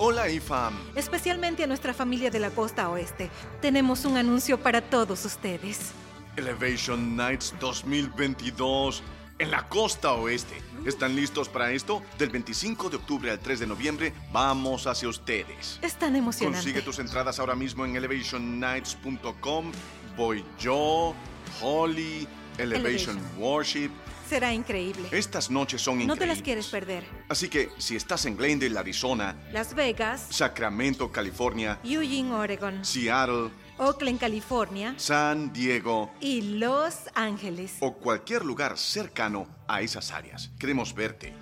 Hola, IFAM. Especialmente a nuestra familia de la costa oeste. Tenemos un anuncio para todos ustedes. Elevation Nights 2022 en la costa oeste. ¿Están listos para esto? Del 25 de octubre al 3 de noviembre, vamos hacia ustedes. Es tan emocionante. Consigue tus entradas ahora mismo en elevationnights.com. Voy yo, Holly, Elevation, Elevation. Worship. Será increíble. Estas noches son No increíbles. te las quieres perder. Así que si estás en Glendale, Arizona, Las Vegas, Sacramento, California, Eugene, Oregon, Seattle, Oakland, California San Diego y Los Ángeles. o cualquier lugar cercano a esas áreas, queremos verte.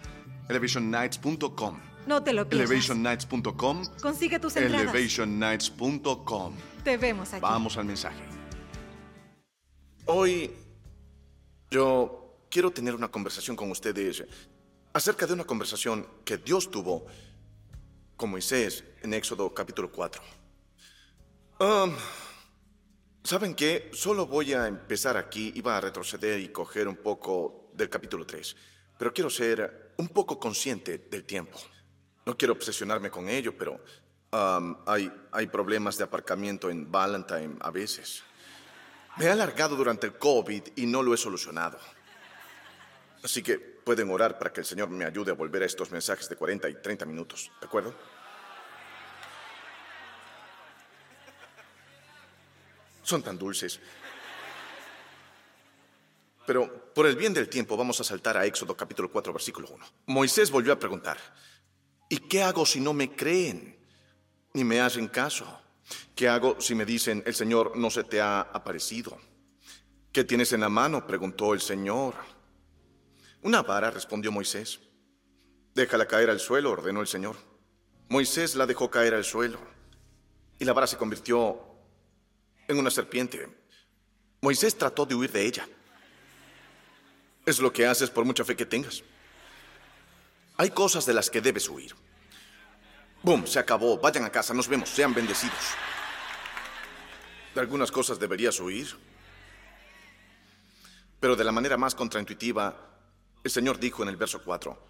ElevationNights.com. No te lo pierdas. ElevationNights.com. Consigue tus entradas. ElevationNights.com. Te vemos allí. Vamos al mensaje. Hoy yo quiero tener una conversación con ustedes acerca de una conversación que Dios tuvo con Moisés en Éxodo capítulo 4. Um, ¿Saben qué? Solo voy a empezar aquí, iba a retroceder y coger un poco del capítulo 3, pero quiero ser un poco consciente del tiempo. No quiero obsesionarme con ello, pero um, hay, hay problemas de aparcamiento en Valentine a veces. Me he alargado durante el COVID y no lo he solucionado. Así que pueden orar para que el Señor me ayude a volver a estos mensajes de 40 y 30 minutos, ¿de acuerdo? Son tan dulces. Pero por el bien del tiempo vamos a saltar a Éxodo capítulo 4, versículo 1. Moisés volvió a preguntar, ¿y qué hago si no me creen? Ni me hacen caso. ¿Qué hago si me dicen, el Señor no se te ha aparecido? ¿Qué tienes en la mano? preguntó el Señor. Una vara, respondió Moisés. Déjala caer al suelo, ordenó el Señor. Moisés la dejó caer al suelo y la vara se convirtió en una serpiente. Moisés trató de huir de ella. Es lo que haces por mucha fe que tengas. Hay cosas de las que debes huir. Boom, se acabó. Vayan a casa, nos vemos, sean bendecidos. De algunas cosas deberías huir. Pero de la manera más contraintuitiva, el Señor dijo en el verso 4,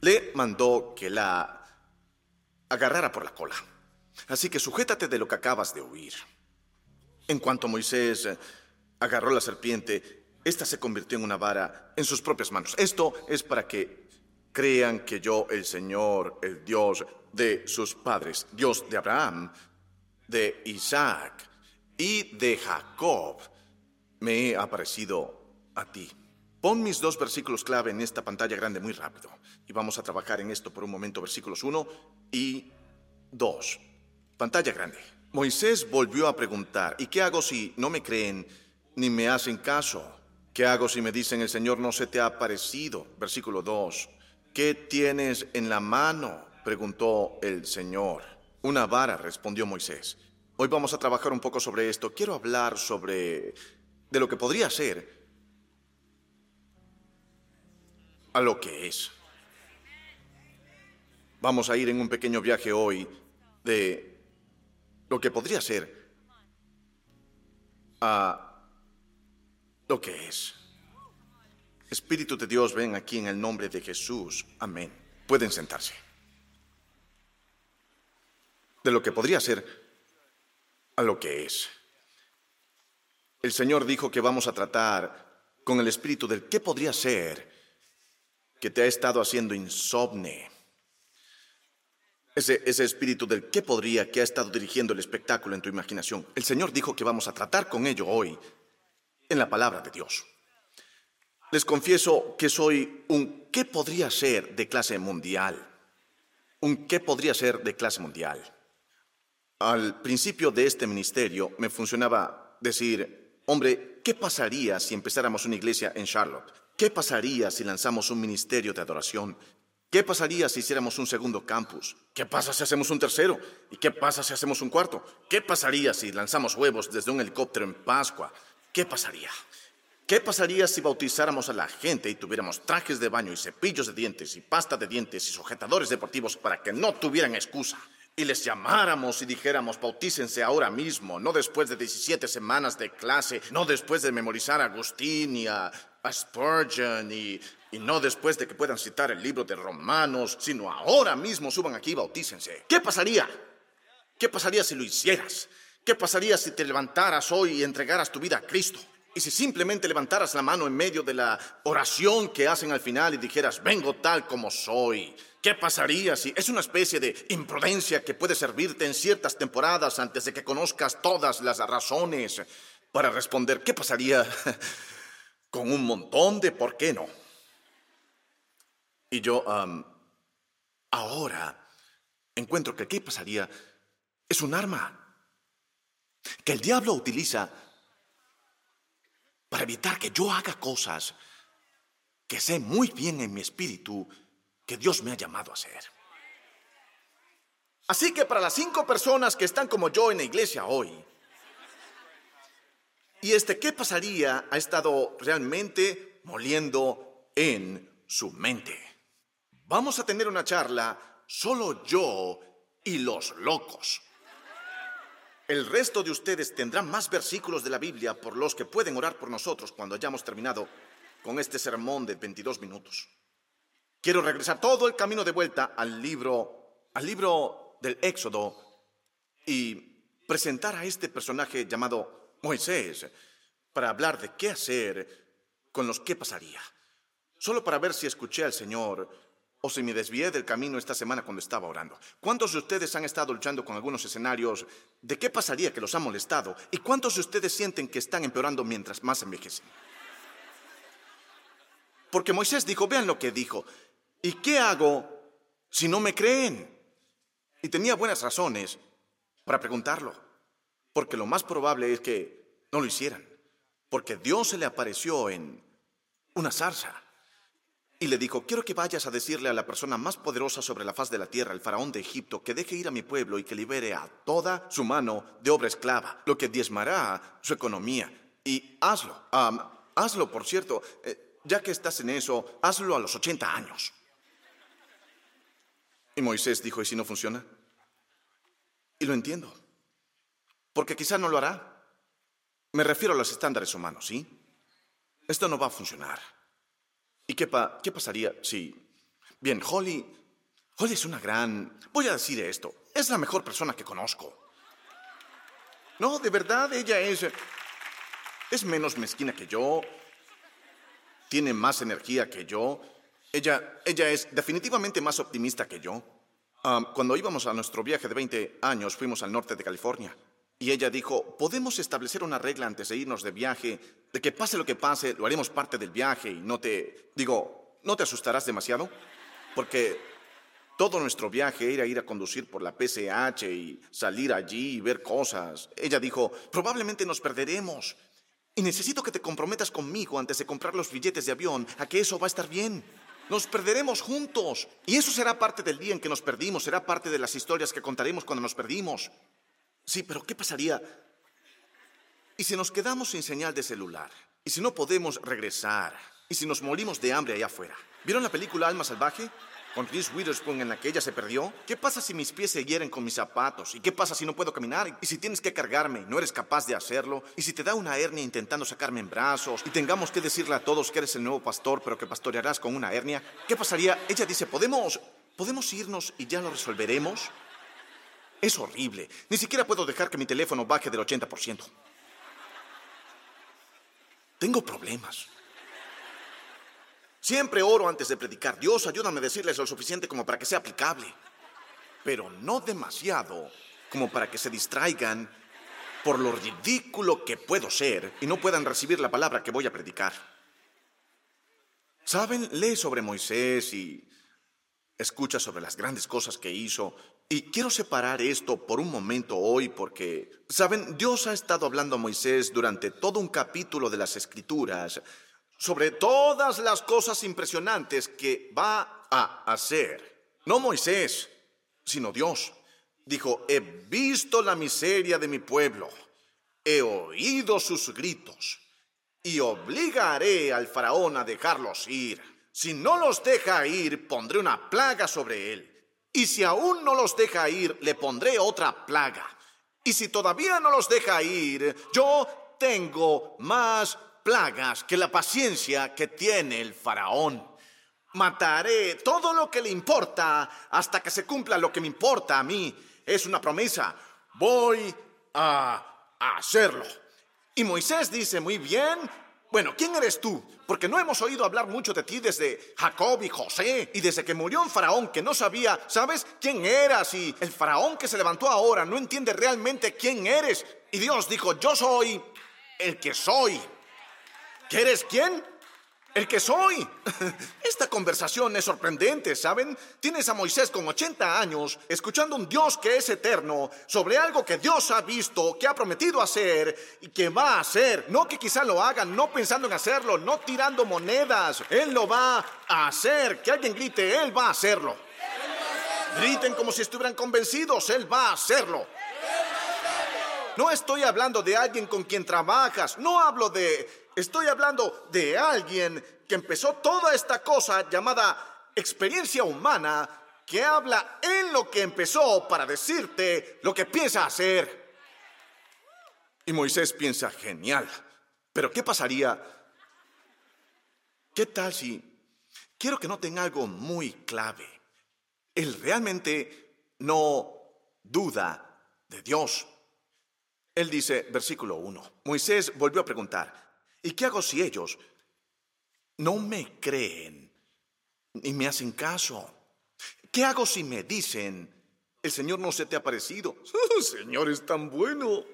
le mandó que la agarrara por la cola. Así que sujétate de lo que acabas de oír. En cuanto Moisés eh, agarró la serpiente, ésta se convirtió en una vara en sus propias manos. Esto es para que crean que yo, el Señor, el Dios de sus padres, Dios de Abraham, de Isaac y de Jacob, me he aparecido a ti. Pon mis dos versículos clave en esta pantalla grande muy rápido. Y vamos a trabajar en esto por un momento, versículos 1 y 2. Pantalla grande. Moisés volvió a preguntar, ¿y qué hago si no me creen ni me hacen caso? ¿Qué hago si me dicen el Señor no se te ha aparecido? Versículo 2. ¿Qué tienes en la mano? preguntó el Señor. Una vara, respondió Moisés. Hoy vamos a trabajar un poco sobre esto. Quiero hablar sobre de lo que podría ser a lo que es. Vamos a ir en un pequeño viaje hoy de lo que podría ser a lo que es. Espíritu de Dios, ven aquí en el nombre de Jesús. Amén. Pueden sentarse. De lo que podría ser a lo que es. El Señor dijo que vamos a tratar con el espíritu del qué podría ser que te ha estado haciendo insomne. Ese, ese espíritu del qué podría que ha estado dirigiendo el espectáculo en tu imaginación. El Señor dijo que vamos a tratar con ello hoy en la palabra de Dios. Les confieso que soy un qué podría ser de clase mundial. Un qué podría ser de clase mundial. Al principio de este ministerio me funcionaba decir, hombre, ¿qué pasaría si empezáramos una iglesia en Charlotte? ¿Qué pasaría si lanzamos un ministerio de adoración? ¿Qué pasaría si hiciéramos un segundo campus? ¿Qué pasa si hacemos un tercero? ¿Y qué pasa si hacemos un cuarto? ¿Qué pasaría si lanzamos huevos desde un helicóptero en Pascua? ¿Qué pasaría? ¿Qué pasaría si bautizáramos a la gente y tuviéramos trajes de baño y cepillos de dientes y pasta de dientes y sujetadores deportivos para que no tuvieran excusa? Y les llamáramos y dijéramos, bautícense ahora mismo, no después de 17 semanas de clase, no después de memorizar a Agustín y a y, y no después de que puedan citar el libro de Romanos, sino ahora mismo suban aquí y bautícense. ¿Qué pasaría? ¿Qué pasaría si lo hicieras? ¿Qué pasaría si te levantaras hoy y entregaras tu vida a Cristo? Y si simplemente levantaras la mano en medio de la oración que hacen al final y dijeras, vengo tal como soy. ¿Qué pasaría si es una especie de imprudencia que puede servirte en ciertas temporadas antes de que conozcas todas las razones para responder? ¿Qué pasaría con un montón de por qué no? Y yo ahora encuentro que qué pasaría es un arma que el diablo utiliza para evitar que yo haga cosas que sé muy bien en mi espíritu que Dios me ha llamado a hacer. Así que para las cinco personas que están como yo en la iglesia hoy, y este qué pasaría ha estado realmente moliendo en su mente. Vamos a tener una charla solo yo y los locos. El resto de ustedes tendrán más versículos de la Biblia por los que pueden orar por nosotros cuando hayamos terminado con este sermón de 22 minutos. Quiero regresar todo el camino de vuelta al libro, al libro del Éxodo y presentar a este personaje llamado Moisés para hablar de qué hacer con los que pasaría. Solo para ver si escuché al Señor o si me desvié del camino esta semana cuando estaba orando. ¿Cuántos de ustedes han estado luchando con algunos escenarios de qué pasaría que los ha molestado? ¿Y cuántos de ustedes sienten que están empeorando mientras más envejecen? Porque Moisés dijo, vean lo que dijo, ¿y qué hago si no me creen? Y tenía buenas razones para preguntarlo, porque lo más probable es que no lo hicieran, porque Dios se le apareció en una zarza y le dijo, quiero que vayas a decirle a la persona más poderosa sobre la faz de la tierra, el faraón de Egipto, que deje ir a mi pueblo y que libere a toda su mano de obra esclava, lo que diezmará su economía. Y hazlo, hazlo, por cierto, eh, ya que estás en eso, hazlo a los 80 años. Y Moisés dijo, ¿y si no funciona? Y lo entiendo, porque quizá no lo hará. Me refiero a los estándares humanos, ¿sí? Esto no va a funcionar. ¿Y qué, pasaría si... Bien, Holly... Holly es una gran... Voy a decir esto. Es la mejor persona que conozco. No, de verdad, ella es... Es menos mezquina que yo. Tiene más energía que yo. Ella, ella es definitivamente más optimista que yo. cuando íbamos a nuestro viaje de 20 años, fuimos al norte de California. Y ella dijo, podemos establecer una regla antes de irnos de viaje, de que pase lo que pase, lo haremos parte del viaje y no te, digo, no te asustarás demasiado, porque todo nuestro viaje era ir a conducir por la PCH y salir allí y ver cosas. Ella dijo, probablemente nos perderemos. Y necesito que te comprometas conmigo antes de comprar los billetes de avión a que eso va a estar bien. Nos perderemos juntos. Y eso será parte del día en que nos perdimos, será parte de las historias que contaremos cuando nos perdimos. Sí, pero ¿qué pasaría? ¿Y si nos quedamos sin señal de celular? ¿Y si no podemos regresar? ¿Y si nos morimos de hambre allá afuera? ¿Vieron la película Alma Salvaje? Con Chris Witherspoon en la que ella se perdió. ¿Qué pasa si mis pies se hieren con mis zapatos? ¿Y qué pasa si no puedo caminar? ¿Y si tienes que cargarme y no eres capaz de hacerlo? ¿Y si te da una hernia intentando sacarme en brazos? ¿Y tengamos que decirle a todos que eres el nuevo pastor pero que pastorearás con una hernia? ¿Qué pasaría? Ella dice, ¿podemos, podemos irnos y ya lo resolveremos? Es horrible. Ni siquiera puedo dejar que mi teléfono baje del 80%. Tengo problemas. Siempre oro antes de predicar. Dios, ayúdame a decirles lo suficiente como para que sea aplicable. Pero no demasiado como para que se distraigan por lo ridículo que puedo ser y no puedan recibir la palabra que voy a predicar. ¿Saben? Lee sobre Moisés y escucha sobre las grandes cosas que hizo. Y quiero separar esto por un momento hoy porque, ¿saben? Dios ha estado hablando a Moisés durante todo un capítulo de las Escrituras sobre todas las cosas impresionantes que va a hacer. No Moisés, sino Dios. Dijo, he visto la miseria de mi pueblo, he oído sus gritos y obligaré al faraón a dejarlos ir. Si no los deja ir, pondré una plaga sobre él. Y si aún no los deja ir, le pondré otra plaga. Y si todavía no los deja ir, yo tengo más plagas que la paciencia que tiene el faraón. Mataré todo lo que le importa hasta que se cumpla lo que me importa a mí. Es una promesa. Voy a hacerlo. Y Moisés dice, muy bien, bueno, ¿quién eres tú? Porque no hemos oído hablar mucho de ti desde Jacob y José y desde que murió un faraón que no sabía, ¿sabes quién eras? Y el faraón que se levantó ahora no entiende realmente quién eres. Y Dios dijo, yo soy el que soy. ¿Qué eres quién? El que soy. Esta conversación es sorprendente, ¿saben? Tienes a Moisés con 80 años escuchando un Dios que es eterno sobre algo que Dios ha visto, que ha prometido hacer y que va a hacer. No que quizá lo hagan, no pensando en hacerlo, no tirando monedas. Él lo va a hacer. Que alguien grite, Él va a hacerlo. Griten como si estuvieran convencidos, Él va a hacerlo. No estoy hablando de alguien con quien trabajas, no hablo de Estoy hablando de alguien que empezó toda esta cosa llamada experiencia humana, que habla en lo que empezó para decirte lo que piensa hacer. Y Moisés piensa, genial, pero ¿qué pasaría? ¿Qué tal si... Quiero que noten algo muy clave. Él realmente no duda de Dios. Él dice, versículo 1, Moisés volvió a preguntar, ¿Y qué hago si ellos no me creen ni me hacen caso? ¿Qué hago si me dicen, el Señor no se te ha parecido? Señor es tan bueno.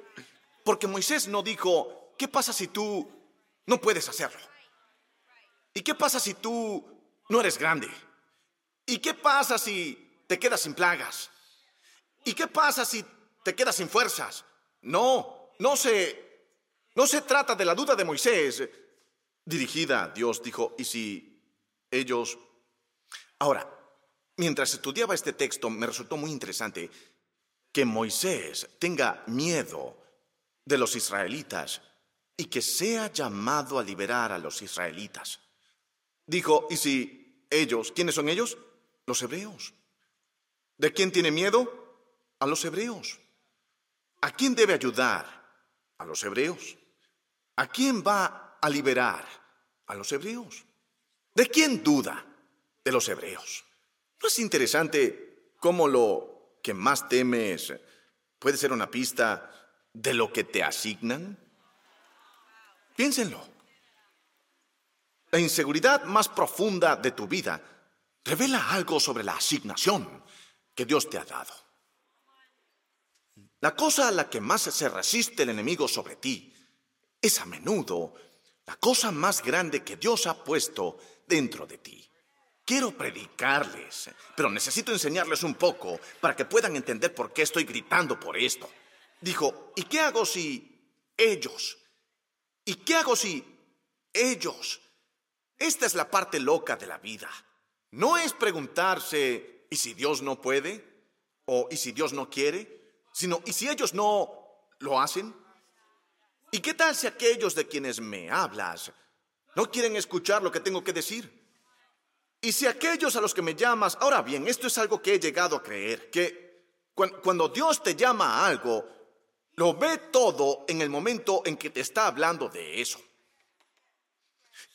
Porque Moisés no dijo, ¿qué pasa si tú no puedes hacerlo? ¿Y qué pasa si tú no eres grande? ¿Y qué pasa si te quedas sin plagas? ¿Y qué pasa si te quedas sin fuerzas? No, no se no se trata de la duda de Moisés dirigida a Dios, dijo, ¿y si ellos... Ahora, mientras estudiaba este texto me resultó muy interesante que Moisés tenga miedo de los israelitas y que sea llamado a liberar a los israelitas. Dijo, ¿y si ellos, quiénes son ellos? Los hebreos. ¿De quién tiene miedo? A los hebreos. ¿A quién debe ayudar? A los hebreos. ¿A quién va a liberar? A los hebreos. ¿De quién duda? De los hebreos. ¿No es interesante cómo lo que más temes puede ser una pista de lo que te asignan? Piénsenlo. La inseguridad más profunda de tu vida revela algo sobre la asignación que Dios te ha dado. La cosa a la que más se resiste el enemigo sobre ti es a menudo la cosa más grande que Dios ha puesto dentro de ti. Quiero predicarles, pero necesito enseñarles un poco para que puedan entender por qué estoy gritando por esto. Dijo, ¿y qué hago si ellos? ¿Y qué hago si ellos? Esta es la parte loca de la vida. No es preguntarse, ¿y si Dios no puede? ¿O ¿y si Dios no quiere? Sino, ¿y si ellos no lo hacen? ¿Y qué tal si aquellos de quienes me hablas no quieren escuchar lo que tengo que decir? Y si aquellos a los que me llamas, ahora bien, esto es algo que he llegado a creer, que cuando Dios te llama a algo, lo ve todo en el momento en que te está hablando de eso.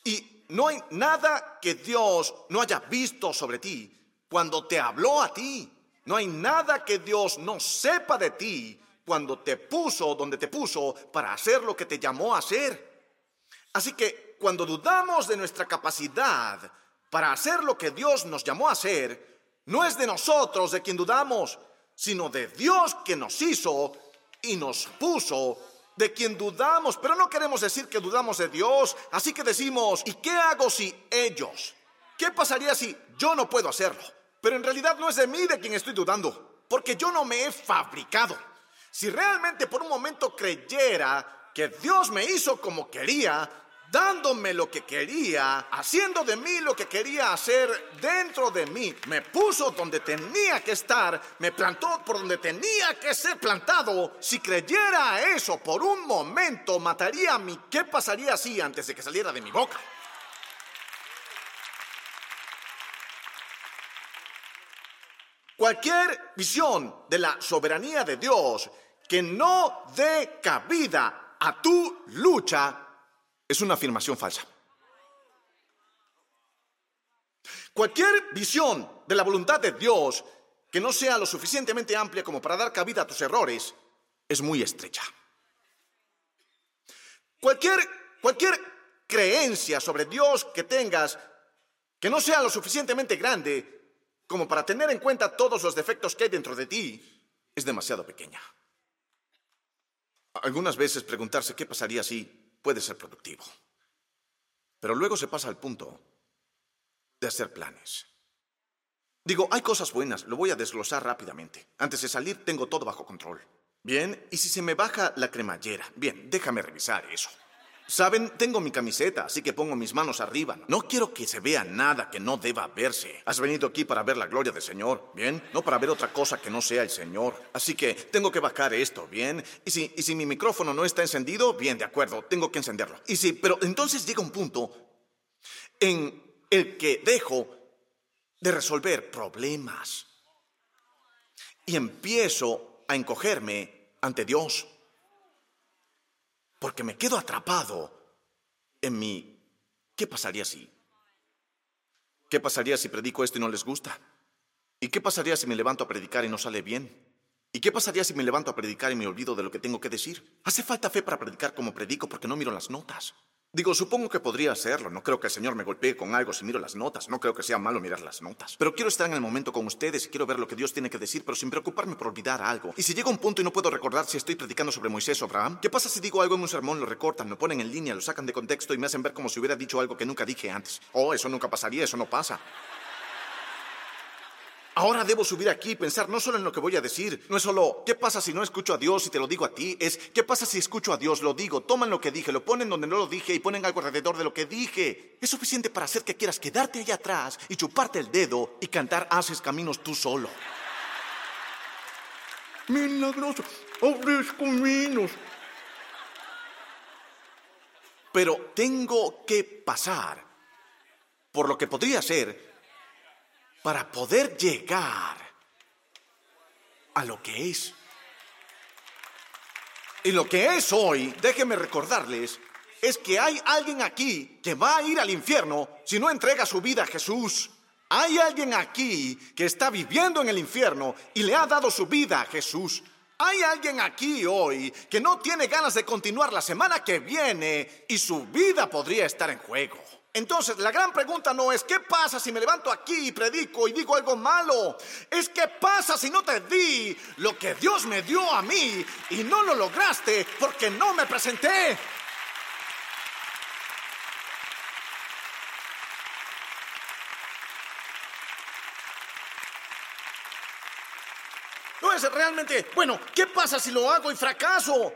Y no hay nada que Dios no haya visto sobre ti cuando te habló a ti. No hay nada que Dios no sepa de ti cuando te puso donde te puso para hacer lo que te llamó a hacer. Así que cuando dudamos de nuestra capacidad para hacer lo que Dios nos llamó a hacer, no es de nosotros de quien dudamos, sino de Dios que nos hizo y nos puso, de quien dudamos, pero no queremos decir que dudamos de Dios, así que decimos, ¿y qué hago si ellos? ¿Qué pasaría si yo no puedo hacerlo? Pero en realidad no es de mí de quien estoy dudando, porque yo no me he fabricado. Si realmente por un momento creyera que Dios me hizo como quería, dándome lo que quería, haciendo de mí lo que quería hacer dentro de mí, me puso donde tenía que estar, me plantó por donde tenía que ser plantado. Si creyera eso por un momento, mataría a mí. ¿Qué pasaría así antes de que saliera de mi boca? Cualquier visión de la soberanía de Dios que no dé cabida a tu lucha Es una afirmación falsa. Cualquier visión de la voluntad de Dios que no sea lo suficientemente amplia como para dar cabida a tus errores es muy estrecha. Cualquier, cualquier creencia sobre Dios que tengas que no sea lo suficientemente grande como para tener en cuenta todos los defectos que hay dentro de ti es demasiado pequeña. Algunas veces preguntarse qué pasaría si puede ser productivo. Pero luego se pasa al punto de hacer planes. Digo, hay cosas buenas, lo voy a desglosar rápidamente. Antes de salir tengo todo bajo control. Bien, y si se me baja la cremallera, bien, déjame revisar eso. Saben, tengo mi camiseta, así que pongo mis manos arriba. No quiero que se vea nada que no deba verse. Has venido aquí para ver la gloria del Señor, ¿bien? No para ver otra cosa que no sea el Señor. Así que tengo que bajar esto, ¿bien? Y si, y si mi micrófono no está encendido, bien, de acuerdo, tengo que encenderlo. Y si, pero entonces llega un punto en el que dejo de resolver problemas y empiezo a encogerme ante Dios porque me quedo atrapado en mi ¿qué pasaría si? ¿Qué pasaría si predico esto y no les gusta? ¿Y qué pasaría si me levanto a predicar y no sale bien? ¿Y qué pasaría si me levanto a predicar y me olvido de lo que tengo que decir? Hace falta fe para predicar como predico porque no miro las notas. Digo, supongo que podría hacerlo. No creo que el Señor me golpee con algo si miro las notas. No creo que sea malo mirar las notas. Pero quiero estar en el momento con ustedes y quiero ver lo que Dios tiene que decir, pero sin preocuparme por olvidar algo. Y si llega un punto y no puedo recordar si estoy predicando sobre Moisés o Abraham, ¿qué pasa si digo algo en un sermón, lo recortan, lo ponen en línea, lo sacan de contexto y me hacen ver como si hubiera dicho algo que nunca dije antes? Oh, eso nunca pasaría, eso no pasa. Ahora debo subir aquí y pensar no solo en lo que voy a decir, no es solo ¿qué pasa si no escucho a Dios y te lo digo a ti? Es ¿qué pasa si escucho a Dios, lo digo, toman lo que dije, lo ponen donde no lo dije y ponen algo alrededor de lo que dije? Es suficiente para hacer que quieras quedarte allá atrás y chuparte el dedo y cantar haces caminos tú solo. Milagroso, abres caminos. Pero tengo que pasar por lo que podría ser para poder llegar a lo que es. Y lo que es hoy, déjenme recordarles, es que hay alguien aquí que va a ir al infierno si no entrega su vida a Jesús. Hay alguien aquí que está viviendo en el infierno y le ha dado su vida a Jesús. Hay alguien aquí hoy que no tiene ganas de continuar la semana que viene y su vida podría estar en juego. Entonces, la gran pregunta no es qué pasa si me levanto aquí y predico y digo algo malo. Es qué pasa si no te di lo que Dios me dio a mí y no lo lograste porque no me presenté. No es realmente, bueno, ¿qué pasa si lo hago y fracaso?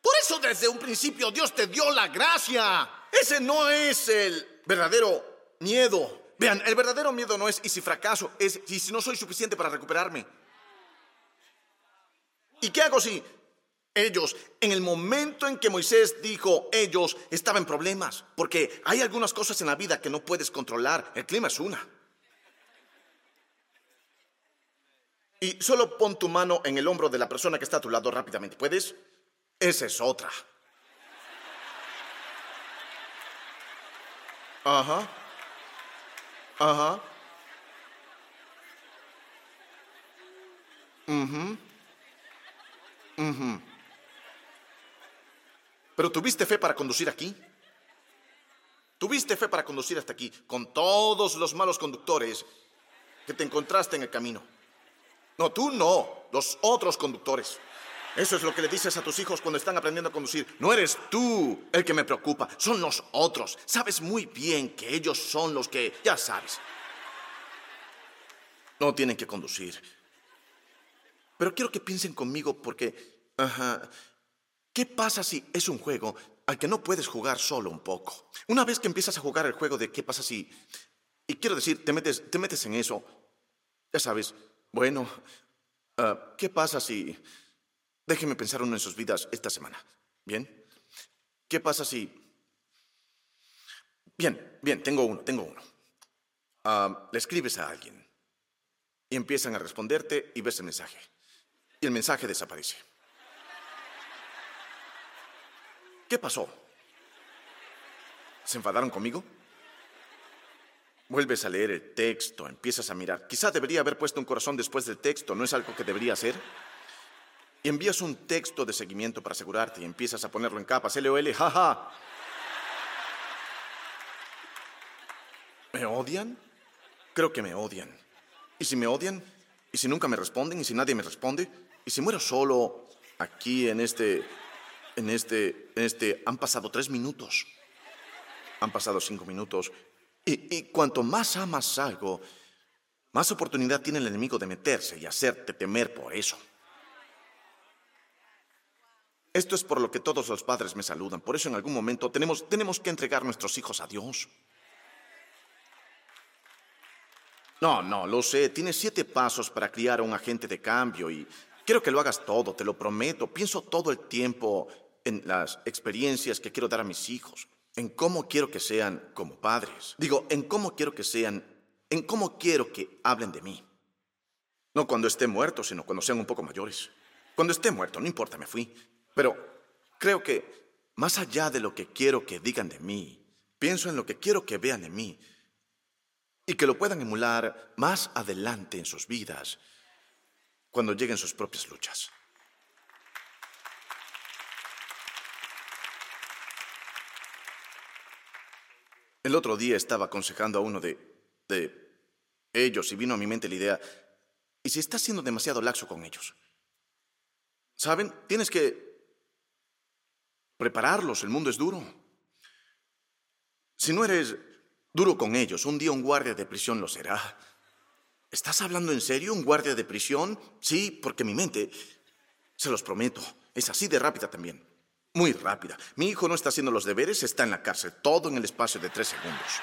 Por eso desde un principio Dios te dio la gracia. Ese no es el verdadero miedo. Vean, el verdadero miedo no es y si fracaso, es y si no soy suficiente para recuperarme. ¿Y qué hago si ellos, en el momento en que Moisés dijo ellos, estaban en problemas? Porque hay algunas cosas en la vida que no puedes controlar. El clima es una. Y solo pon tu mano en el hombro de la persona que está a tu lado rápidamente. ¿Puedes? Esa es otra. Ajá. Ajá. Mhm. Pero tuviste fe para conducir aquí. Tuviste fe para conducir hasta aquí con todos los malos conductores que te encontraste en el camino. No, tú no, los otros conductores. Eso es lo que le dices a tus hijos cuando están aprendiendo a conducir. No eres tú el que me preocupa, son los otros. Sabes muy bien que ellos son los que, ya sabes, no tienen que conducir. Pero quiero que piensen conmigo porque, ¿qué pasa si es un juego al que no puedes jugar solo un poco? Una vez que empiezas a jugar el juego de qué pasa si, y quiero decir, te metes, te metes en eso, ya sabes, bueno, ah, ¿qué pasa si... Déjenme pensar uno en sus vidas esta semana. ¿Bien? ¿Qué pasa si... Bien, bien, tengo uno, tengo uno. Ah, le escribes a alguien y empiezan a responderte y ves el mensaje. Y el mensaje desaparece. ¿Qué pasó? ¿Se enfadaron conmigo? Vuelves a leer el texto, empiezas a mirar. Quizá debería haber puesto un corazón después del texto, ¿no es algo que debería hacer? Y envías un texto de seguimiento para asegurarte y empiezas a ponerlo en capas. LOL, jaja. ¿Me odian? Creo que me odian. ¿Y si me odian? ¿Y si nunca me responden? ¿Y si nadie me responde? ¿Y si muero solo aquí en este, en este, en este, han pasado tres minutos? Han pasado cinco minutos. Y, y cuanto más amas algo, más oportunidad tiene el enemigo de meterse y hacerte temer por eso. Esto es por lo que todos los padres me saludan. Por eso en algún momento tenemos, tenemos que entregar nuestros hijos a Dios. No, no, lo sé. Tienes siete pasos para criar a un agente de cambio y quiero que lo hagas todo, te lo prometo. Pienso todo el tiempo en las experiencias que quiero dar a mis hijos, en cómo quiero que sean como padres. Digo, en cómo quiero que sean, en cómo quiero que hablen de mí. No cuando esté muerto, sino cuando sean un poco mayores. Cuando esté muerto, no importa, me fui. Pero creo que más allá de lo que quiero que digan de mí, pienso en lo que quiero que vean de mí y que lo puedan emular más adelante en sus vidas cuando lleguen sus propias luchas. El otro día estaba aconsejando a uno de, ellos y vino a mi mente la idea, ¿y si estás siendo demasiado laxo con ellos? ¿Saben? Tienes que prepararlos, el mundo es duro. Si no eres duro con ellos. Un día un guardia de prisión lo será. ¿Estás hablando en serio? ¿Un guardia de prisión? Sí, porque mi mente, se los prometo, es así de rápida también. Muy rápida. Mi hijo no está haciendo los deberes, está en la cárcel, todo en el espacio de tres segundos.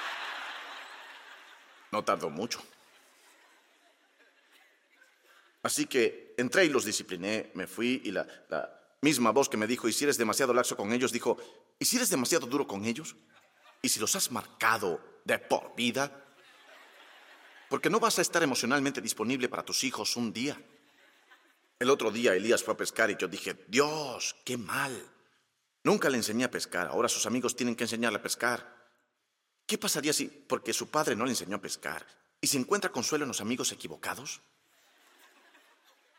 No tardó mucho. Así que entré y los discipliné, me fui y la, la misma voz que me dijo, y si eres demasiado laxo con ellos, dijo, ¿y si eres demasiado duro con ellos? ¿Y si los has marcado de por vida. Porque no vas a estar emocionalmente disponible para tus hijos un día. El otro día Elías fue a pescar y yo dije, Dios, qué mal. Nunca le enseñé a pescar, ahora sus amigos tienen que enseñarle a pescar. ¿Qué pasaría si, porque su padre no le enseñó a pescar, y se encuentra consuelo en los amigos equivocados?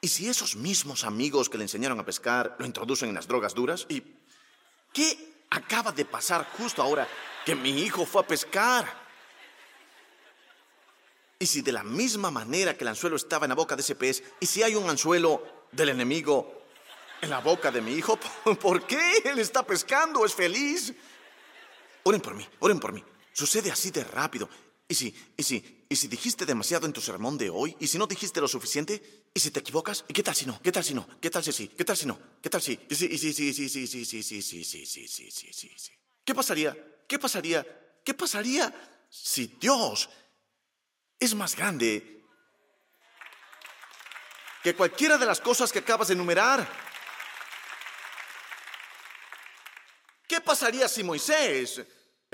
¿Y si esos mismos amigos que le enseñaron a pescar lo introducen en las drogas duras? ¿Y qué acaba de pasar justo ahora que mi hijo fue a pescar. Y si de la misma manera que el anzuelo estaba en la boca de ese pez, y si hay un anzuelo del enemigo en la boca de mi hijo, ¿por qué él está pescando? Es feliz. Oren por mí, oren por mí. Sucede así de rápido. ¿Y si, y si, y si dijiste demasiado en tu sermón de hoy? ¿Y si no dijiste lo suficiente? ¿Y si te equivocas? ¿Y qué tal si no? ¿Qué tal si no? ¿Qué tal si sí? ¿Qué tal si no? ¿Qué tal si? ¿Y si, y si, sí, sí, sí, sí, sí, sí, sí, sí, sí, sí, sí, sí, sí? ¿Qué pasaría ¿qué pasaría? ¿Qué pasaría si Dios es más grande que cualquiera de las cosas que acabas de enumerar? ¿Qué pasaría si Moisés,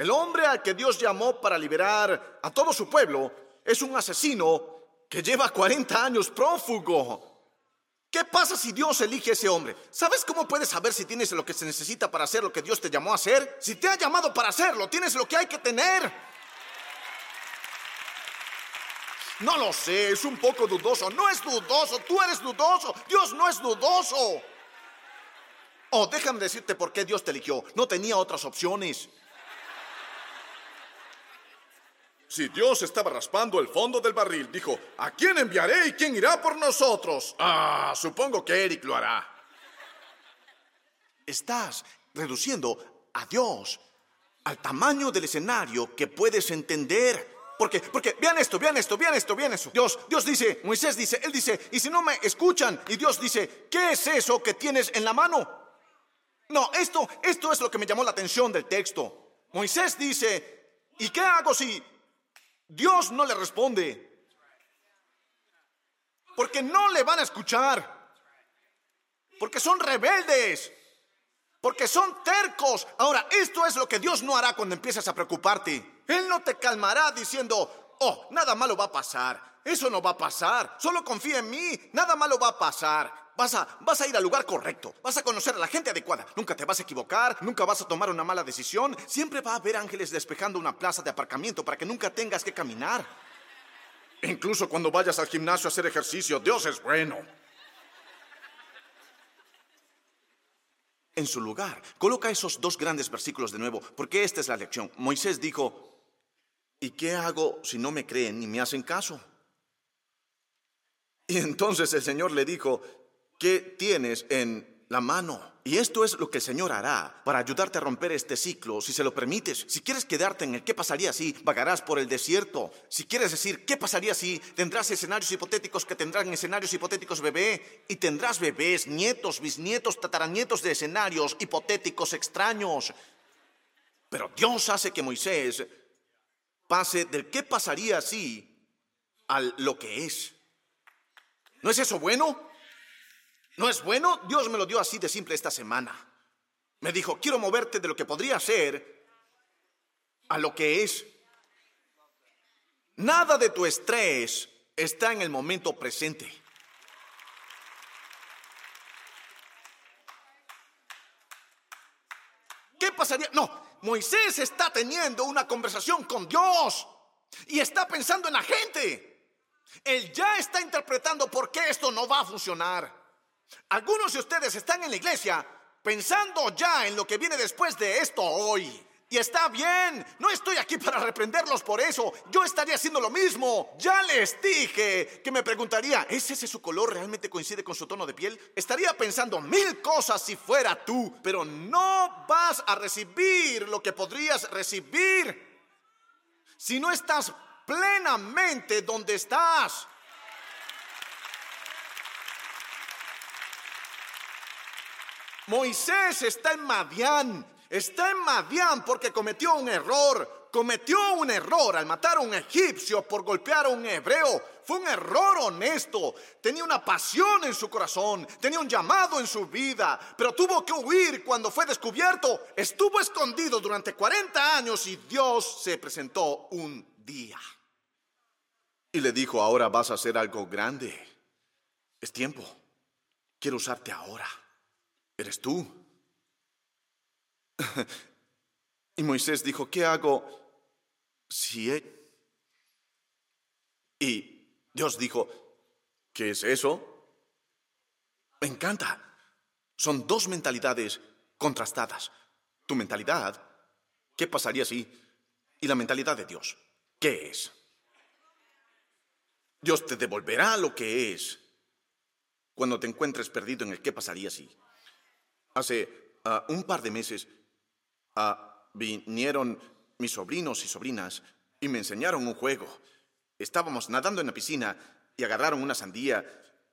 el hombre al que Dios llamó para liberar a todo su pueblo, es un asesino que lleva 40 años prófugo? ¿Qué pasa si Dios elige a ese hombre? ¿Sabes cómo puedes saber si tienes lo que se necesita para hacer lo que Dios te llamó a hacer? Si te ha llamado para hacerlo, tienes lo que hay que tener. No lo sé, es un poco dudoso. No es dudoso, tú eres dudoso. Dios no es dudoso. Oh, déjame decirte por qué Dios te eligió. No tenía otras opciones. Si Dios estaba raspando el fondo del barril, dijo, ¿a quién enviaré y quién irá por nosotros? Ah, supongo que Eric lo hará. Estás reduciendo a Dios al tamaño del escenario que puedes entender. Porque, porque, vean esto, vean esto, vean esto, vean eso. Dios, Dios dice, Moisés dice, él dice, y si no me escuchan, y Dios dice, ¿qué es eso que tienes en la mano? No, esto, esto es lo que me llamó la atención del texto. Moisés dice, ¿y qué hago si Dios no le responde. Porque no le van a escuchar. Porque son rebeldes. Porque son tercos. Ahora, esto es lo que Dios no hará cuando empieces a preocuparte. Él no te calmará diciendo, oh, nada malo va a pasar. Eso no va a pasar. Solo confía en mí. Nada malo va a pasar. Vas a, vas a ir al lugar correcto. Vas a conocer a la gente adecuada. Nunca te vas a equivocar. Nunca vas a tomar una mala decisión. Siempre va a haber ángeles despejando una plaza de aparcamiento para que nunca tengas que caminar. Incluso cuando vayas al gimnasio a hacer ejercicio, Dios es bueno. En su lugar, coloca esos dos grandes versículos de nuevo, porque esta es la lección. Moisés dijo, ¿y qué hago si no me creen ni me hacen caso? Y entonces el Señor le dijo, ¿qué tienes en la mano? Y esto es lo que el Señor hará para ayudarte a romper este ciclo, si se lo permites. Si quieres quedarte en el qué pasaría si, vagarás por el desierto. Si quieres decir qué pasaría si, tendrás escenarios hipotéticos que tendrán escenarios hipotéticos bebé. Y tendrás bebés, nietos, bisnietos, tataranietos de escenarios hipotéticos extraños. Pero Dios hace que Moisés pase del qué pasaría si al lo que es. ¿No es eso bueno? ¿No es bueno? Dios me lo dio así de simple esta semana. Me dijo, quiero moverte de lo que podría ser a lo que es. Nada de tu estrés está en el momento presente. ¿Qué pasaría? No, Moisés está teniendo una conversación con Dios y está pensando en la gente. Él ya está interpretando por qué esto no va a funcionar. Algunos de ustedes están en la iglesia pensando ya en lo que viene después de esto hoy. Y está bien, no estoy aquí para reprenderlos por eso. Yo estaría haciendo lo mismo. Ya les dije que me preguntaría, ¿es ese su color realmente coincide con su tono de piel? Estaría pensando mil cosas si fuera tú, pero no vas a recibir lo que podrías recibir si no estás plenamente donde estás. Moisés está en Madián, está en Madián porque cometió un error, cometió un error al matar a un egipcio por golpear a un hebreo. Fue un error honesto, tenía una pasión en su corazón, tenía un llamado en su vida, pero tuvo que huir cuando fue descubierto. Estuvo escondido durante 40 años y Dios se presentó un día. Y le dijo, ahora vas a hacer algo grande. Es tiempo. Quiero usarte ahora. Eres tú. Y Moisés dijo, ¿qué hago si he... Y Dios dijo, ¿qué es eso? Me encanta. Son dos mentalidades contrastadas. Tu mentalidad, ¿qué pasaría si? Y la mentalidad de Dios, ¿qué es? Dios te devolverá lo que es cuando te encuentres perdido en el qué pasaría si. Hace ah, un par de meses ah, vinieron mis sobrinos y sobrinas y me enseñaron un juego. Estábamos nadando en la piscina y agarraron una sandía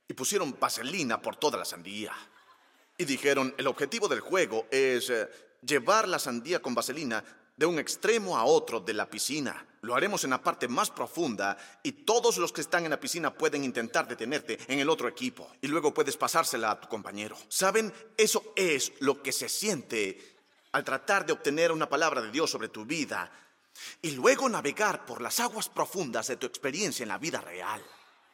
y pusieron vaselina por toda la sandía. Y dijeron, el objetivo del juego es eh, llevar la sandía con vaselina de un extremo a otro de la piscina. Lo haremos en la parte más profunda y todos los que están en la piscina pueden intentar detenerte en el otro equipo y luego puedes pasársela a tu compañero. ¿Saben? Eso es lo que se siente al tratar de obtener una palabra de Dios sobre tu vida y luego navegar por las aguas profundas de tu experiencia en la vida real.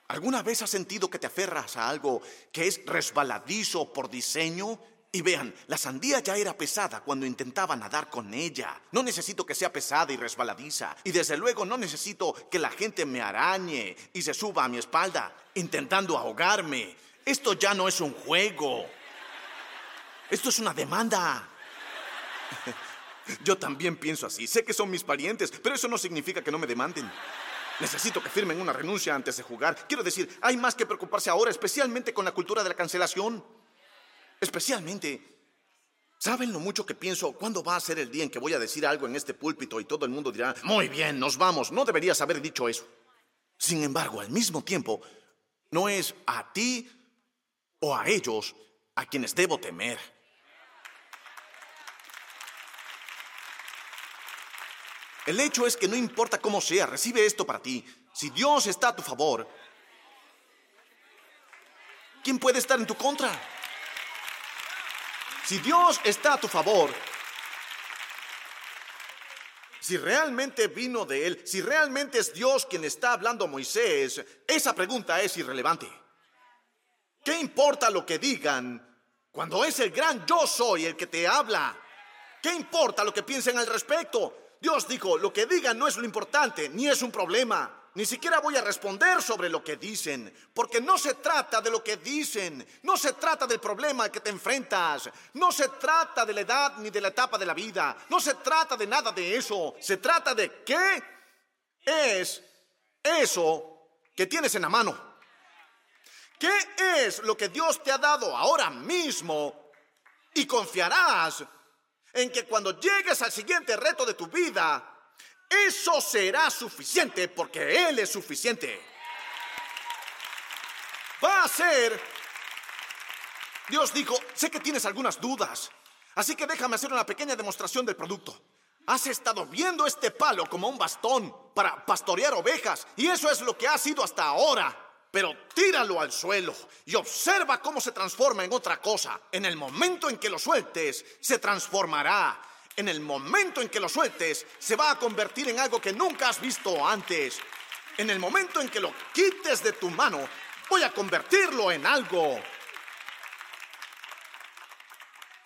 ¿Alguna vez has sentido que te aferras a algo que es resbaladizo por diseño y vean, la sandía ya era pesada cuando intentaba nadar con ella. No necesito que sea pesada y resbaladiza. Y desde luego no necesito que la gente me arañe y se suba a mi espalda intentando ahogarme. Esto ya no es un juego. Esto es una demanda. Yo también pienso así. Sé que son mis parientes, pero eso no significa que no me demanden. Necesito que firmen una renuncia antes de jugar. Quiero decir, hay más que preocuparse ahora, especialmente con la cultura de la cancelación. Especialmente, ¿saben lo mucho que pienso? ¿Cuándo va a ser el día en que voy a decir algo en este púlpito y todo el mundo dirá, muy bien, nos vamos, no deberías haber dicho eso? Sin embargo, al mismo tiempo, no es a ti o a ellos a quienes debo temer. El hecho es que no importa cómo sea, recibe esto para ti. Si Dios está a tu favor, ¿quién puede estar en tu contra? Si Dios está a tu favor, si realmente vino de él, si realmente es Dios quien está hablando a Moisés, esa pregunta es irrelevante. ¿Qué importa lo que digan cuando es el gran yo soy el que te habla? ¿Qué importa lo que piensen al respecto? Dios dijo, lo que digan no es lo importante, ni es un problema. Ni siquiera voy a responder sobre lo que dicen, porque no se trata de lo que dicen, no se trata del problema que te enfrentas, no se trata de la edad ni de la etapa de la vida, no se trata de nada de eso, se trata de qué es eso que tienes en la mano. ¿Qué es lo que Dios te ha dado ahora mismo? Y confiarás en que cuando llegues al siguiente reto de tu vida, eso será suficiente porque Él es suficiente. Va a ser... Dios dijo, sé que tienes algunas dudas, así que déjame hacer una pequeña demostración del producto. Has estado viendo este palo como un bastón para pastorear ovejas y eso es lo que ha sido hasta ahora. Pero tíralo al suelo y observa cómo se transforma en otra cosa. En el momento en que lo sueltes, se transformará en el momento en que lo sueltes, se va a convertir en algo que nunca has visto antes. En el momento en que lo quites de tu mano, voy a convertirlo en algo.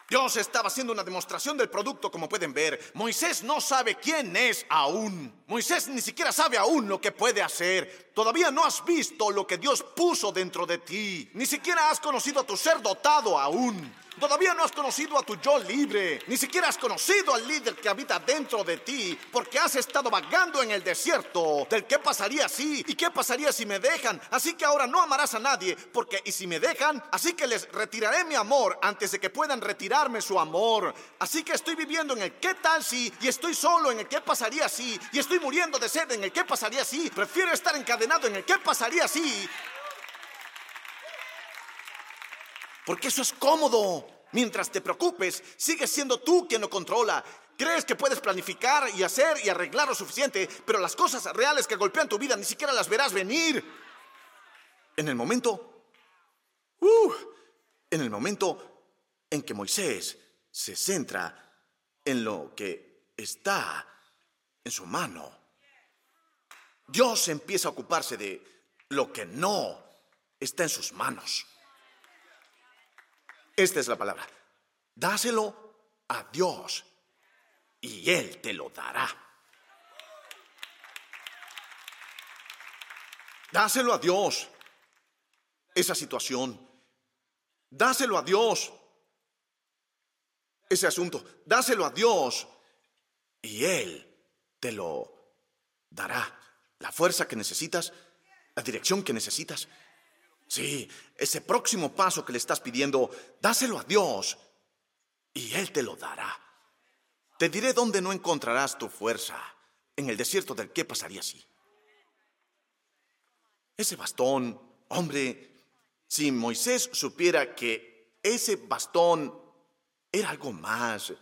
Dios estaba haciendo una demostración del producto, como pueden ver. Moisés no sabe quién es aún. Moisés ni siquiera sabe aún lo que puede hacer. Todavía no has visto lo que Dios puso dentro de ti. Ni siquiera has conocido a tu ser dotado aún. Todavía no has conocido a tu yo libre, ni siquiera has conocido al líder que habita dentro de ti, porque has estado vagando en el desierto del qué pasaría si y qué pasaría si me dejan. Así que ahora no amarás a nadie, porque y si me dejan, así que les retiraré mi amor antes de que puedan retirarme su amor. Así que estoy viviendo en el qué tal si y estoy solo en el qué pasaría si y estoy muriendo de sed en el qué pasaría si. Prefiero estar encadenado en el qué pasaría si Porque eso es cómodo. Mientras te preocupes, sigues siendo tú quien lo controla. Crees que puedes planificar y hacer y arreglar lo suficiente, pero las cosas reales que golpean tu vida ni siquiera las verás venir. En el momento, uh, en el momento en que Moisés se centra en lo que está en su mano, Dios empieza a ocuparse de lo que no está en sus manos. Esta es la palabra. Dáselo a Dios y Él te lo dará. Dáselo a Dios esa situación. Dáselo a Dios ese asunto. Dáselo a Dios y Él te lo dará. La fuerza que necesitas, la dirección que necesitas. Sí, ese próximo paso que le estás pidiendo, dáselo a Dios y Él te lo dará. Te diré dónde no encontrarás tu fuerza, en el desierto del qué pasaría si. Ese bastón, hombre, si Moisés supiera que ese bastón era algo más.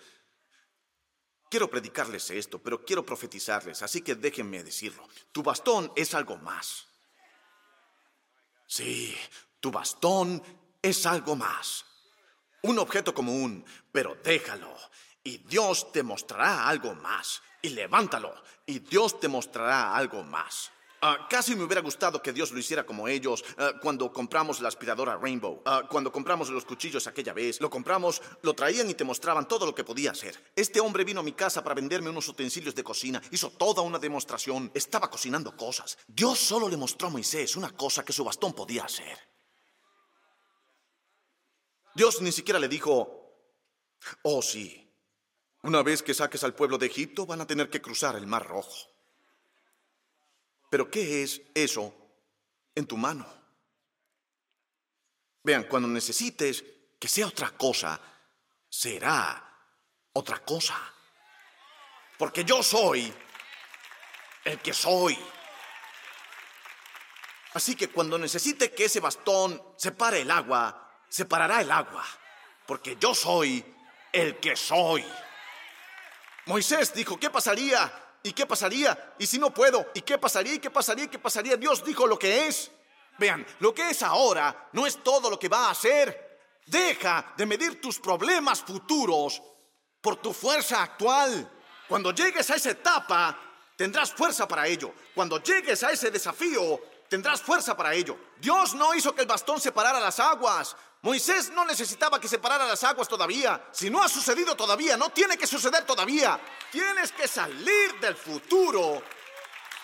Quiero predicarles esto, pero quiero profetizarles, así que déjenme decirlo. Tu bastón es algo más. Sí, tu bastón es algo más. Un objeto común, pero déjalo. Y Dios te mostrará algo más. Y levántalo. Y Dios te mostrará algo más. Ah, casi me hubiera gustado que Dios lo hiciera como ellos ah, cuando compramos la aspiradora Rainbow, ah, cuando compramos los cuchillos aquella vez. Lo compramos, lo traían y te mostraban todo lo que podía hacer. Este hombre vino a mi casa para venderme unos utensilios de cocina, hizo toda una demostración, estaba cocinando cosas. Dios solo le mostró a Moisés una cosa que su bastón podía hacer. Dios ni siquiera le dijo, oh sí, una vez que saques al pueblo de Egipto van a tener que cruzar el mar rojo. Pero ¿qué es eso en tu mano? Vean, cuando necesites que sea otra cosa, será otra cosa. Porque yo soy el que soy. Así que cuando necesite que ese bastón separe el agua, separará el agua. Porque yo soy el que soy. Moisés dijo, ¿qué pasaría ¿Y qué pasaría? ¿Y si no puedo? ¿Y qué pasaría? ¿Y qué pasaría? ¿Y qué pasaría? Dios dijo lo que es. Vean, lo que es ahora no es todo lo que va a ser. Deja de medir tus problemas futuros por tu fuerza actual. Cuando llegues a esa etapa, tendrás fuerza para ello. Cuando llegues a ese desafío, tendrás fuerza para ello. Dios no hizo que el bastón separara las aguas. Moisés no necesitaba que separara las aguas todavía. Si no ha sucedido todavía, no tiene que suceder todavía. Tienes que salir del futuro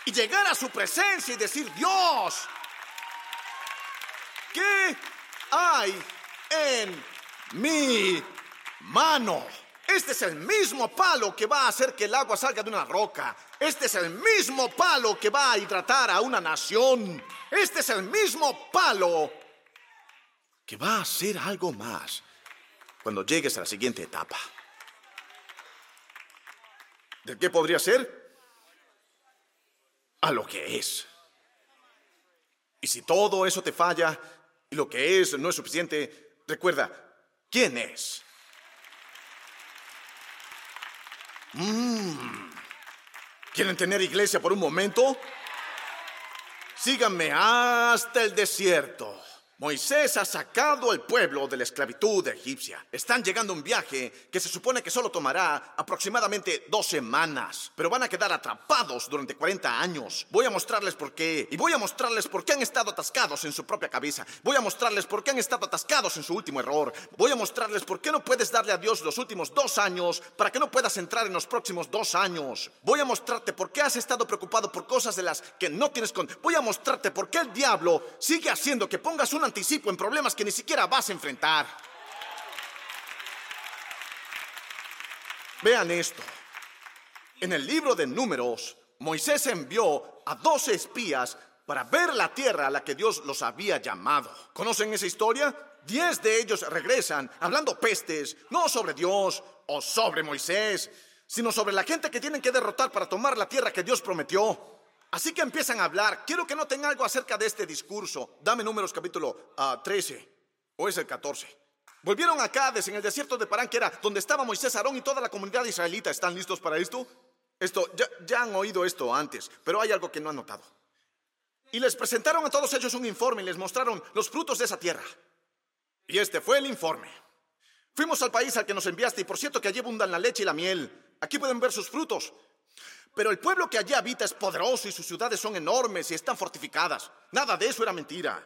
y llegar a su presencia y decir, Dios, ¿qué hay en mi mano? Este es el mismo palo que va a hacer que el agua salga de una roca. Este es el mismo palo que va a hidratar a una nación. Este es el mismo palo que va a hacer algo más cuando llegues a la siguiente etapa. ¿De qué podría ser? A lo que es. Y si todo eso te falla y lo que es no es suficiente, recuerda, ¿quién es? Mm. ¿Quieren tener iglesia por un momento? Síganme hasta el desierto. Moisés ha sacado al pueblo de la esclavitud egipcia. Están llegando a un viaje que se supone que solo tomará aproximadamente dos semanas, pero van a quedar atrapados durante 40 años. Voy a mostrarles por qué, y voy a mostrarles por qué han estado atascados en su propia cabeza. Voy a mostrarles por qué han estado atascados en su último error. Voy a mostrarles por qué no puedes darle a Dios los últimos dos años para que no puedas entrar en los próximos dos años. Voy a mostrarte por qué has estado preocupado por cosas de las que no tienes con. Voy a mostrarte por qué el diablo sigue haciendo que pongas una anticipo en problemas que ni siquiera vas a enfrentar. Vean esto. En el libro de números, Moisés envió a doce espías para ver la tierra a la que Dios los había llamado. ¿Conocen esa historia? Diez de ellos regresan hablando pestes, no sobre Dios o sobre Moisés, sino sobre la gente que tienen que derrotar para tomar la tierra que Dios prometió. Así que empiezan a hablar. Quiero que noten algo acerca de este discurso. Dame números capítulo 13 ah, o es el 14. Volvieron a Cádiz en el desierto de Parán, que era donde estaba Moisés, Aarón y toda la comunidad israelita. ¿Están listos para esto? Esto, ya, ya han oído esto antes, pero hay algo que no han notado. Y les presentaron a todos ellos un informe y les mostraron los frutos de esa tierra. Y este fue el informe. Fuimos al país al que nos enviaste y por cierto que allí abundan la leche y la miel. Aquí pueden ver sus frutos. Pero el pueblo que allí habita es poderoso y sus ciudades son enormes y están fortificadas. Nada de eso era mentira.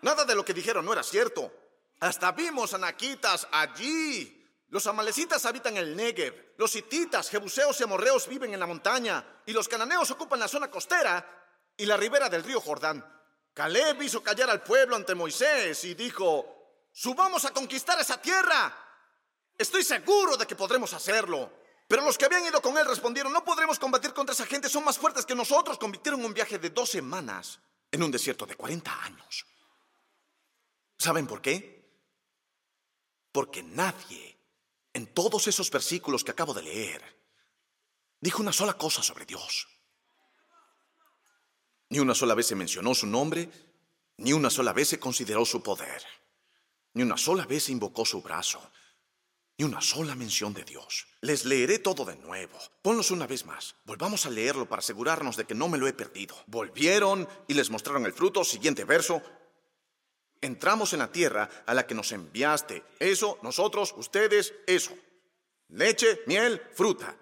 Nada de lo que dijeron no era cierto. Hasta vimos anaquitas allí. Los amalecitas habitan el Negev. Los hititas, jebuseos y amorreos viven en la montaña. Y los cananeos ocupan la zona costera y la ribera del río Jordán. Caleb hizo callar al pueblo ante Moisés y dijo, subamos a conquistar esa tierra. Estoy seguro de que podremos hacerlo. Pero los que habían ido con él respondieron, no podremos combatir contra esa gente, son más fuertes que nosotros. Convirtieron un viaje de dos semanas en un desierto de 40 años. ¿Saben por qué? Porque nadie en todos esos versículos que acabo de leer dijo una sola cosa sobre Dios. Ni una sola vez se mencionó su nombre, ni una sola vez se consideró su poder, ni una sola vez se invocó su brazo, ni una sola mención de Dios. Les leeré todo de nuevo. Ponlos una vez más. Volvamos a leerlo para asegurarnos de que no me lo he perdido. Volvieron y les mostraron el fruto. Siguiente verso. Entramos en la tierra a la que nos enviaste. Eso, nosotros, ustedes, eso. Leche, miel, fruta.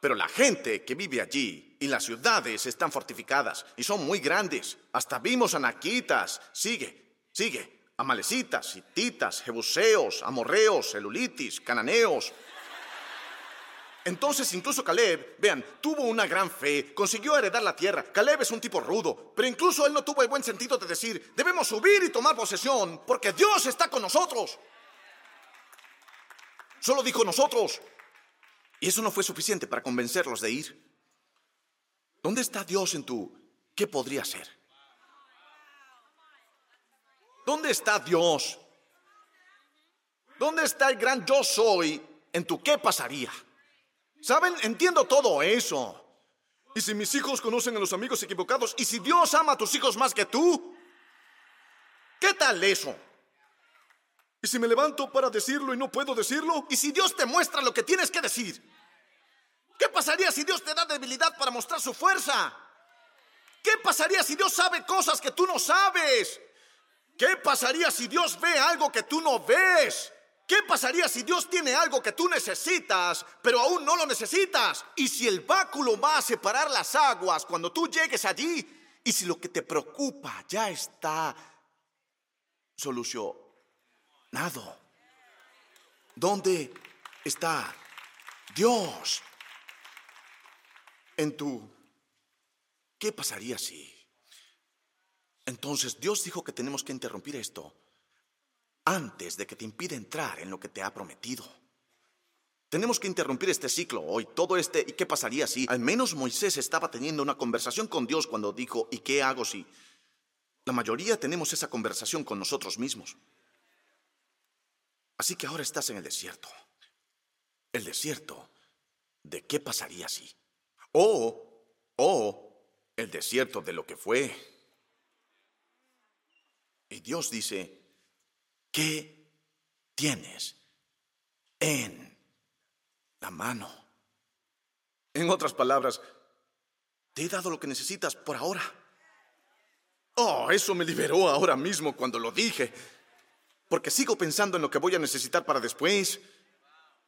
Pero la gente que vive allí y las ciudades están fortificadas y son muy grandes. Hasta vimos anaquitas. Sigue, sigue amalecitas, hititas, jebuseos, amorreos, elulitis, cananeos. Entonces incluso Caleb, vean, tuvo una gran fe, consiguió heredar la tierra. Caleb es un tipo rudo, pero incluso él no tuvo el buen sentido de decir, debemos subir y tomar posesión, porque Dios está con nosotros. Solo dijo nosotros. Y eso no fue suficiente para convencerlos de ir. ¿Dónde está Dios en tu qué podría ser? ¿Dónde está Dios? ¿Dónde está el gran yo soy en tu qué pasaría? ¿Saben? Entiendo todo eso. ¿Y si mis hijos conocen a los amigos equivocados? ¿Y si Dios ama a tus hijos más que tú? ¿Qué tal eso? ¿Y si me levanto para decirlo y no puedo decirlo? ¿Y si Dios te muestra lo que tienes que decir? ¿Qué pasaría si Dios te da debilidad para mostrar su fuerza? ¿Qué pasaría si Dios sabe cosas que tú no sabes? ¿Qué pasaría si Dios ve algo que tú no ves? ¿Qué pasaría si Dios tiene algo que tú necesitas, pero aún no lo necesitas? Y si el báculo va a separar las aguas cuando tú llegues allí, y si lo que te preocupa ya está solucionado, ¿dónde está Dios en tu... ¿Qué pasaría si... Entonces Dios dijo que tenemos que interrumpir esto antes de que te impida entrar en lo que te ha prometido. Tenemos que interrumpir este ciclo hoy, todo este, ¿y qué pasaría si al menos Moisés estaba teniendo una conversación con Dios cuando dijo, ¿y qué hago si? La mayoría tenemos esa conversación con nosotros mismos. Así que ahora estás en el desierto. El desierto de qué pasaría si. O, o, el desierto de lo que fue. Y Dios dice, ¿Qué tienes en la mano? En otras palabras, te he dado lo que necesitas por ahora. Oh, eso me liberó ahora mismo cuando lo dije. Porque sigo pensando en lo que voy a necesitar para después.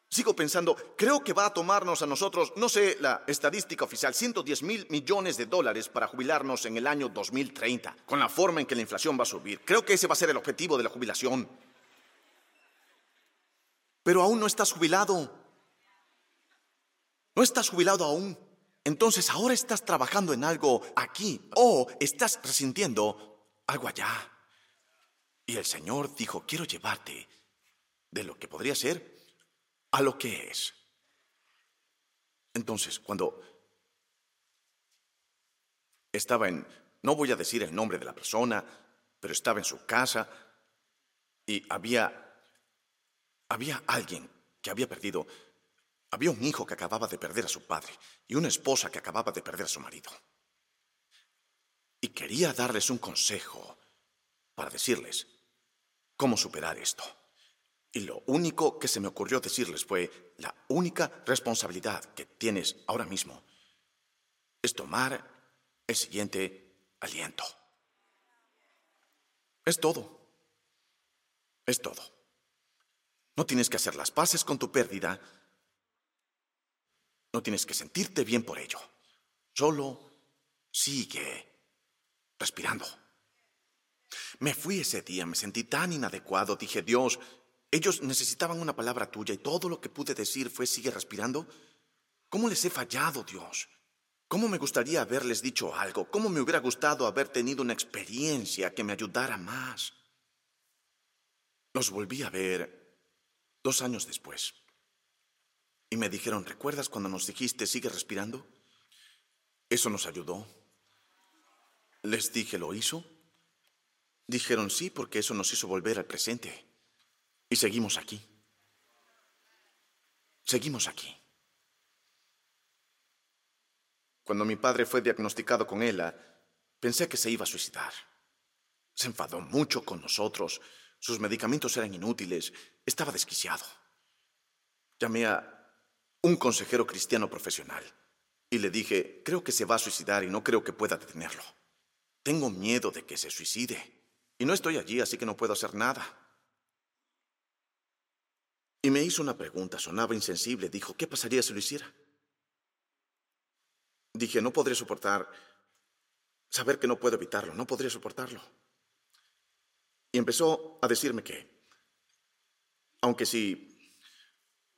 Sigo pensando, creo que va a tomarnos a nosotros, no sé la estadística oficial, 110 mil millones de dólares para jubilarnos en el año 2030, con la forma en que la inflación va a subir. Creo que ese va a ser el objetivo de la jubilación. Pero aún no estás jubilado. No estás jubilado aún. Entonces ahora estás trabajando en algo aquí o estás resintiendo algo allá. Y el Señor dijo, quiero llevarte de lo que podría ser a lo que es. Entonces, cuando estaba en, no voy a decir el nombre de la persona, pero estaba en su casa y había, había alguien que había perdido, había un hijo que acababa de perder a su padre y una esposa que acababa de perder a su marido. Y quería darles un consejo para decirles cómo superar esto. Y lo único que se me ocurrió decirles fue, la única responsabilidad que tienes ahora mismo es tomar el siguiente aliento. Es todo. Es todo. No tienes que hacer las paces con tu pérdida. No tienes que sentirte bien por ello. Solo sigue respirando. Me fui ese día, me sentí tan inadecuado, dije, Dios, ellos necesitaban una palabra tuya y todo lo que pude decir fue sigue respirando. ¿Cómo les he fallado, Dios? ¿Cómo me gustaría haberles dicho algo? ¿Cómo me hubiera gustado haber tenido una experiencia que me ayudara más? Los volví a ver dos años después. Y me dijeron, ¿recuerdas cuando nos dijiste sigue respirando? Eso nos ayudó. Les dije, ¿lo hizo? Dijeron sí, porque eso nos hizo volver al presente. Y seguimos aquí. Seguimos aquí. Cuando mi padre fue diagnosticado con ELA, pensé que se iba a suicidar. Se enfadó mucho con nosotros. Sus medicamentos eran inútiles. Estaba desquiciado. Llamé a un consejero cristiano profesional y le dije, creo que se va a suicidar y no creo que pueda detenerlo. Tengo miedo de que se suicide. Y no estoy allí, así que no puedo hacer nada. Y me hizo una pregunta, sonaba insensible. Dijo, ¿qué pasaría si lo hiciera? Dije, no podré soportar saber que no puedo evitarlo, no podría soportarlo. Y empezó a decirme que, aunque si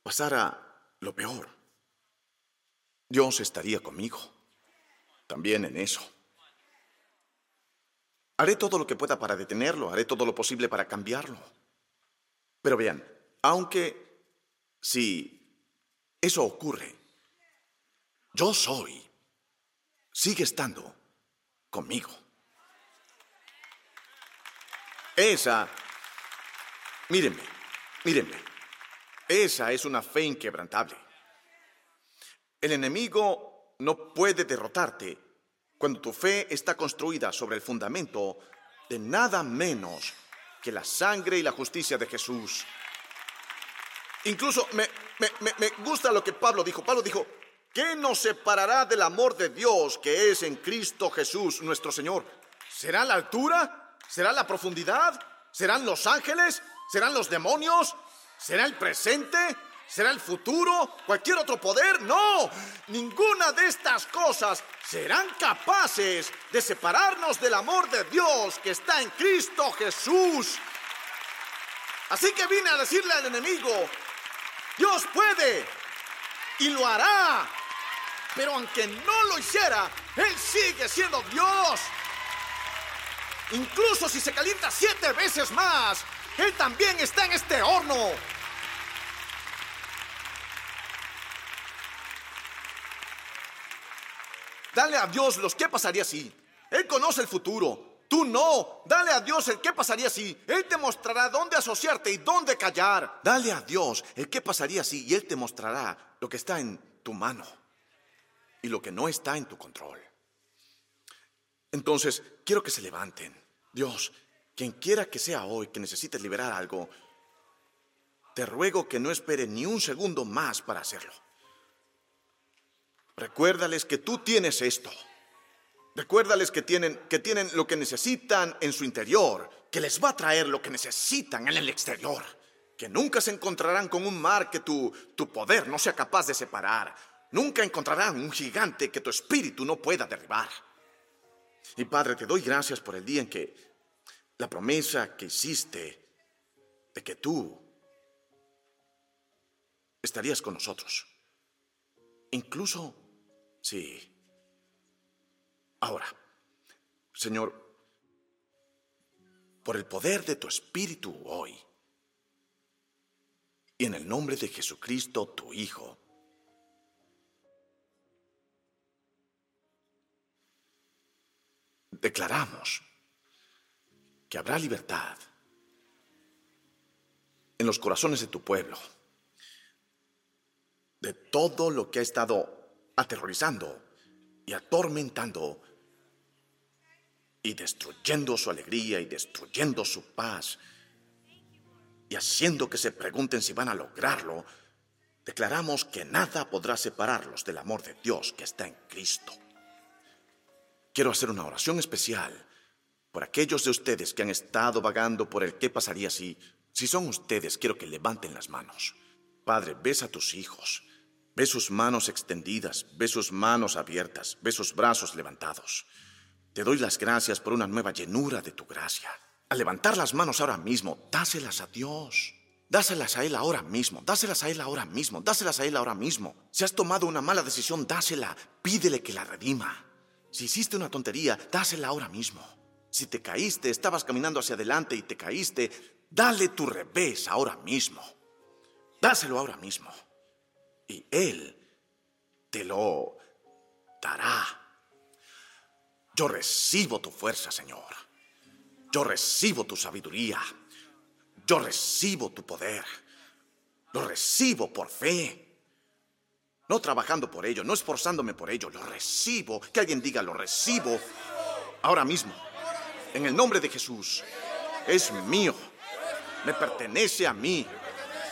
pasara lo peor, Dios estaría conmigo, también en eso. Haré todo lo que pueda para detenerlo, haré todo lo posible para cambiarlo. Pero vean, aunque si eso ocurre, yo soy, sigue estando conmigo. Esa, mírenme, mírenme, esa es una fe inquebrantable. El enemigo no puede derrotarte cuando tu fe está construida sobre el fundamento de nada menos que la sangre y la justicia de Jesús. Incluso me, gusta lo que Pablo dijo. Pablo dijo, ¿qué nos separará del amor de Dios que es en Cristo Jesús nuestro Señor? ¿Será la altura? ¿Será la profundidad? ¿Serán los ángeles? ¿Serán los demonios? ¿Será el presente? ¿Será el futuro? ¿Cualquier otro poder? No. Ninguna de estas cosas serán capaces de separarnos del amor de Dios que está en Cristo Jesús. Así que vine a decirle al enemigo, Dios puede y lo hará. Pero aunque no lo hiciera, Él sigue siendo Dios. Incluso si se calienta siete veces más, Él también está en este horno. Dale a Dios los qué pasaría si. Él conoce el futuro. Tú no. Dale a Dios el qué pasaría si. Él te mostrará dónde asociarte y dónde callar. Dale a Dios el qué pasaría si y Él te mostrará lo que está en tu mano y lo que no está en tu control. Entonces, quiero que se levanten. Dios, quien quiera que sea hoy que necesites liberar algo, te ruego que no espere ni un segundo más para hacerlo. Recuérdales que tú tienes esto. Recuérdales que tienen, que tienen lo que necesitan en su interior, que les va a traer lo que necesitan en el exterior, que nunca se encontrarán con un mar que tu, tu poder no sea capaz de separar, nunca encontrarán un gigante que tu espíritu no pueda derribar. Y Padre, te doy gracias por el día en que la promesa que hiciste de que tú estarías con nosotros, incluso Sí. Ahora, Señor, por el poder de tu Espíritu hoy, y en el nombre de Jesucristo, tu Hijo, declaramos que habrá libertad en los corazones de tu pueblo de todo lo que ha estado aterrorizando y atormentando y destruyendo su alegría y destruyendo su paz y haciendo que se pregunten si van a lograrlo, declaramos que nada podrá separarlos del amor de Dios que está en Cristo. Quiero hacer una oración especial por aquellos de ustedes que han estado vagando por el qué pasaría si, si son ustedes, quiero que levanten las manos. Padre, ves a tus hijos. Ve sus manos extendidas, ve sus manos abiertas, ve sus brazos levantados. Te doy las gracias por una nueva llenura de tu gracia. Al levantar las manos ahora mismo, dáselas a Dios. Dáselas a Él ahora mismo, dáselas a Él ahora mismo, dáselas a Él ahora mismo. Si has tomado una mala decisión, dásela, pídele que la redima. Si hiciste una tontería, dásela ahora mismo. Si te caíste, estabas caminando hacia adelante y te caíste, dale tu revés ahora mismo. Dáselo ahora mismo y Él te lo dará. Yo recibo tu fuerza, Señor. Yo recibo tu sabiduría. Yo recibo tu poder. Lo recibo por fe. No trabajando por ello, no esforzándome por ello. Lo recibo. Que alguien diga, lo recibo ahora mismo. En el nombre de Jesús. Es mío. Me pertenece a mí.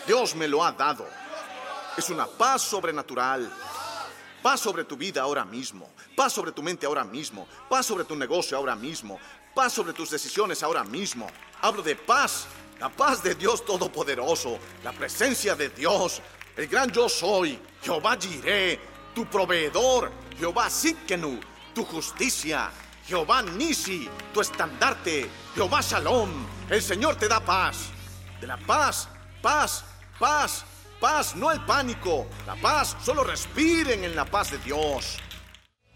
Dios me lo ha dado. Es una paz sobrenatural. Paz sobre tu vida ahora mismo. Paz sobre tu mente ahora mismo. Paz sobre tu negocio ahora mismo. Paz sobre tus decisiones ahora mismo. Hablo de paz. La paz de Dios Todopoderoso. La presencia de Dios. El gran yo soy. Jehová Jireh. Tu proveedor. Jehová Sitkenu. Tu justicia. Jehová Nisi. Tu estandarte. Jehová Shalom. El Señor te da paz. De la paz. Paz. Paz paz, no el pánico. La paz, solo respiren en la paz de Dios.